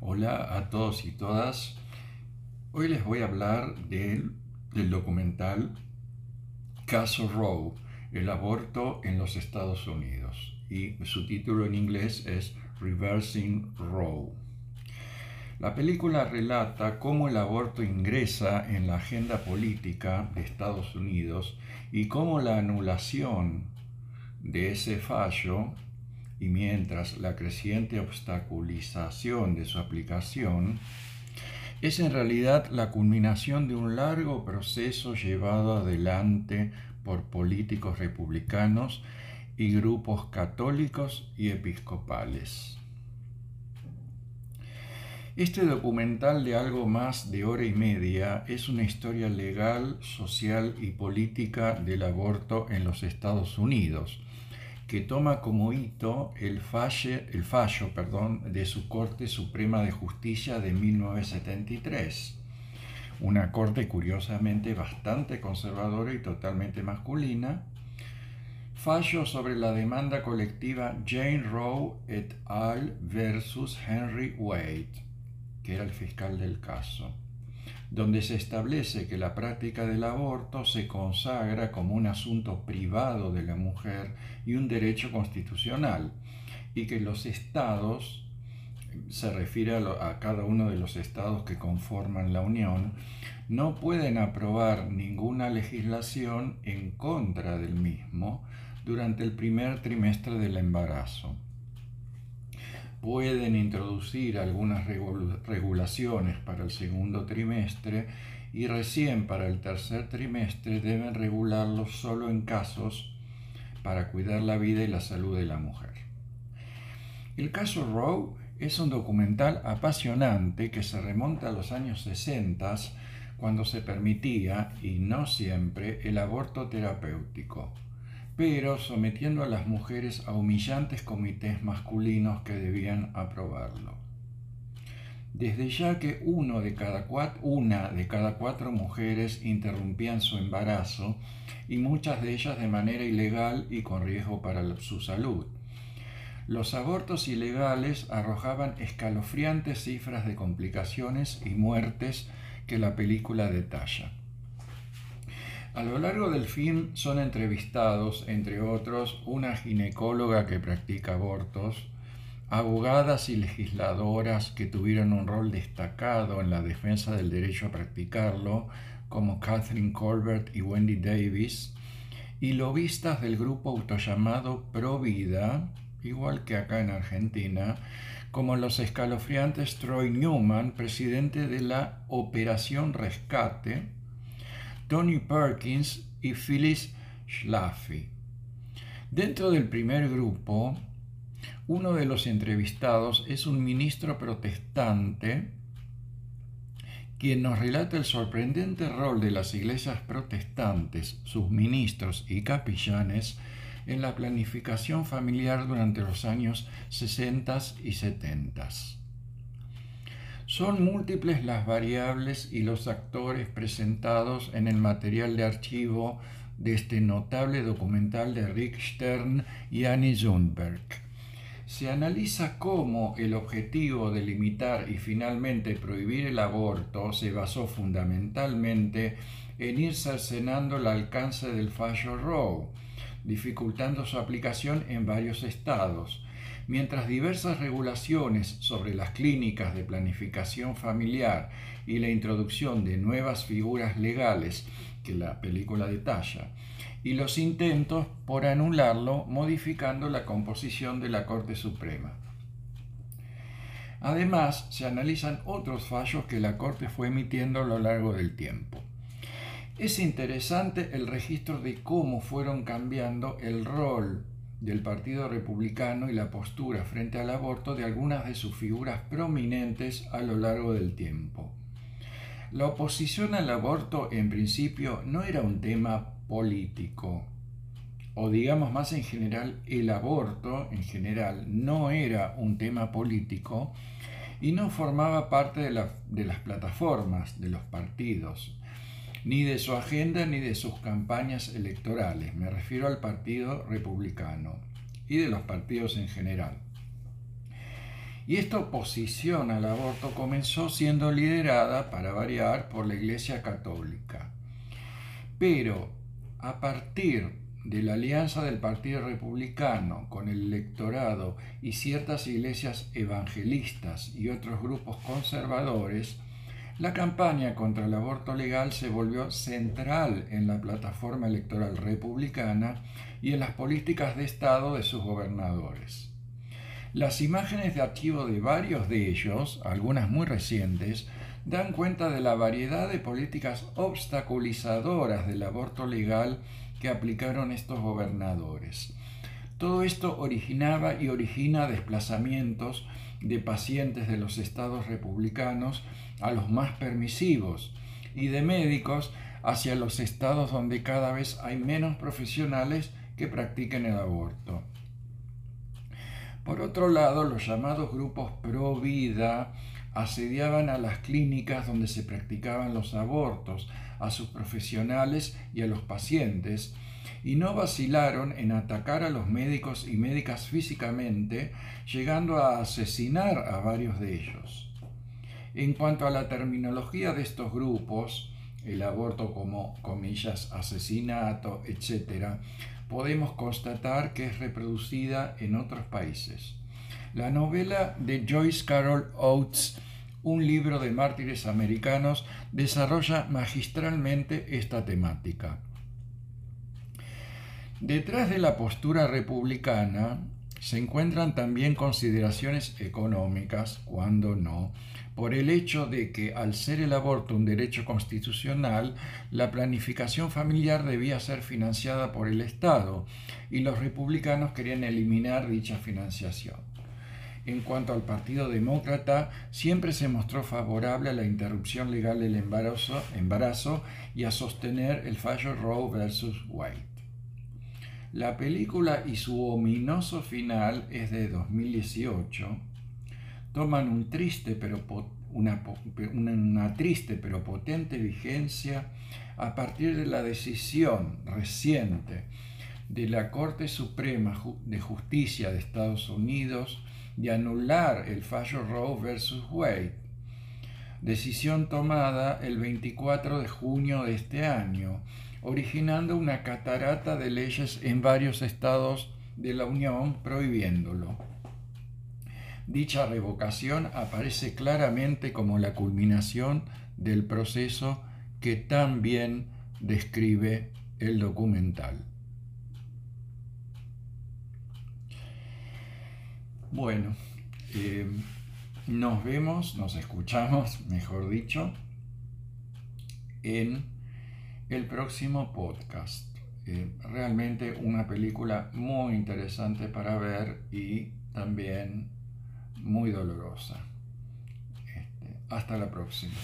Hola a todos y todas. Hoy les voy a hablar del, documental Caso Roe, el aborto en los Estados Unidos. Y su título en inglés es Reversing Roe. La película relata cómo el aborto ingresa en la agenda política de Estados Unidos y cómo la anulación de ese fallo y mientras la creciente obstaculización de su aplicación es en realidad la culminación de un largo proceso llevado adelante por políticos republicanos y grupos católicos y episcopales. Este documental de algo más de hora y media es una historia legal, social y política del aborto en los Estados Unidos, que toma como hito el, el fallo perdón, de su Corte Suprema de Justicia de 1973, una corte curiosamente bastante conservadora y totalmente masculina, fallo sobre la demanda colectiva Jane Roe et al. versus Henry Wade, que era el fiscal del caso donde se establece que la práctica del aborto se consagra como un asunto privado de la mujer y un derecho constitucional, y que los estados, se refiere a, cada uno de los estados que conforman la Unión, no pueden aprobar ninguna legislación en contra del mismo durante el primer trimestre del embarazo pueden introducir algunas regulaciones para el segundo trimestre y recién para el tercer trimestre deben regularlo solo en casos para cuidar la vida y la salud de la mujer. El caso Roe es un documental apasionante que se remonta a los años 60 cuando se permitía, y no siempre, el aborto terapéutico pero sometiendo a las mujeres a humillantes comités masculinos que debían aprobarlo. Desde ya que una de cada cuatro mujeres interrumpían su embarazo y muchas de ellas de manera ilegal y con riesgo para su salud. Los abortos ilegales arrojaban escalofriantes cifras de complicaciones y muertes que la película detalla. A lo largo del film son entrevistados, entre otros, una ginecóloga que practica abortos, abogadas y legisladoras que tuvieron un rol destacado en la defensa del derecho a practicarlo, como Catherine Colbert y Wendy Davis, y lobistas del grupo autollamado Pro Vida, igual que acá en Argentina, como los escalofriantes Troy Newman, presidente de la Operación Rescate, Tony Perkins y Phyllis Schlafly. Dentro del primer grupo, uno de los entrevistados es un ministro protestante quien nos relata el sorprendente rol de las iglesias protestantes, sus ministros y capillanes en la planificación familiar durante los años 60 y 70. Son múltiples las variables y los actores presentados en el material de archivo de este notable documental de Rick Stern y Annie Zundberg. Se analiza cómo el objetivo de limitar y finalmente prohibir el aborto se basó fundamentalmente en ir cercenando el alcance del fallo Roe, dificultando su aplicación en varios estados, mientras diversas regulaciones sobre las clínicas de planificación familiar y la introducción de nuevas figuras legales que la película detalla, y los intentos por anularlo modificando la composición de la Corte Suprema. Además, se analizan otros fallos que la Corte fue emitiendo a lo largo del tiempo. Es interesante el registro de cómo fueron cambiando el rol del Partido Republicano y la postura frente al aborto de algunas de sus figuras prominentes a lo largo del tiempo. La oposición al aborto en principio no era un tema político, o digamos más en general, el aborto en general no era un tema político y no formaba parte de, de las plataformas de los partidos ni de su agenda ni de sus campañas electorales. Me refiero al Partido Republicano y de los partidos en general. Y esta oposición al aborto comenzó siendo liderada, para variar, por la Iglesia Católica. Pero a partir de la alianza del Partido Republicano con el electorado y ciertas iglesias evangelistas y otros grupos conservadores, la campaña contra el aborto legal se volvió central en la plataforma electoral republicana y en las políticas de Estado de sus gobernadores. Las imágenes de archivo de varios de ellos, algunas muy recientes, dan cuenta de la variedad de políticas obstaculizadoras del aborto legal que aplicaron estos gobernadores. Todo esto originaba y origina desplazamientos de pacientes de los estados republicanos a los más permisivos y de médicos hacia los estados donde cada vez hay menos profesionales que practiquen el aborto. Por otro lado, los llamados grupos pro vida asediaban a las clínicas donde se practicaban los abortos, a sus profesionales y a los pacientes, y no vacilaron en atacar a los médicos y médicas físicamente, llegando a asesinar a varios de ellos. En cuanto a la terminología de estos grupos, el aborto como, comillas, asesinato, etc., podemos constatar que es reproducida en otros países. La novela de Joyce Carol Oates, un libro de mártires americanos, desarrolla magistralmente esta temática. Detrás de la postura republicana se encuentran también consideraciones económicas, cuando no, por el hecho de que al ser el aborto un derecho constitucional, la planificación familiar debía ser financiada por el Estado y los republicanos querían eliminar dicha financiación. En cuanto al Partido Demócrata, siempre se mostró favorable a la interrupción legal del embarazo, y a sostener el fallo Roe versus Wade. La película y su ominoso final es de 2018 toman una, una, triste pero potente vigencia a partir de la decisión reciente de la Corte Suprema de Justicia de Estados Unidos de anular el fallo Roe versus Wade, decisión tomada el 24 de junio de este año, originando una catarata de leyes en varios estados de la Unión prohibiéndolo. Dicha revocación aparece claramente como la culminación del proceso que tan bien describe el documental. Bueno, eh, nos vemos, nos escuchamos, mejor dicho, en el próximo podcast. Eh, realmente una película muy interesante para ver y también muy dolorosa. Este, hasta la próxima.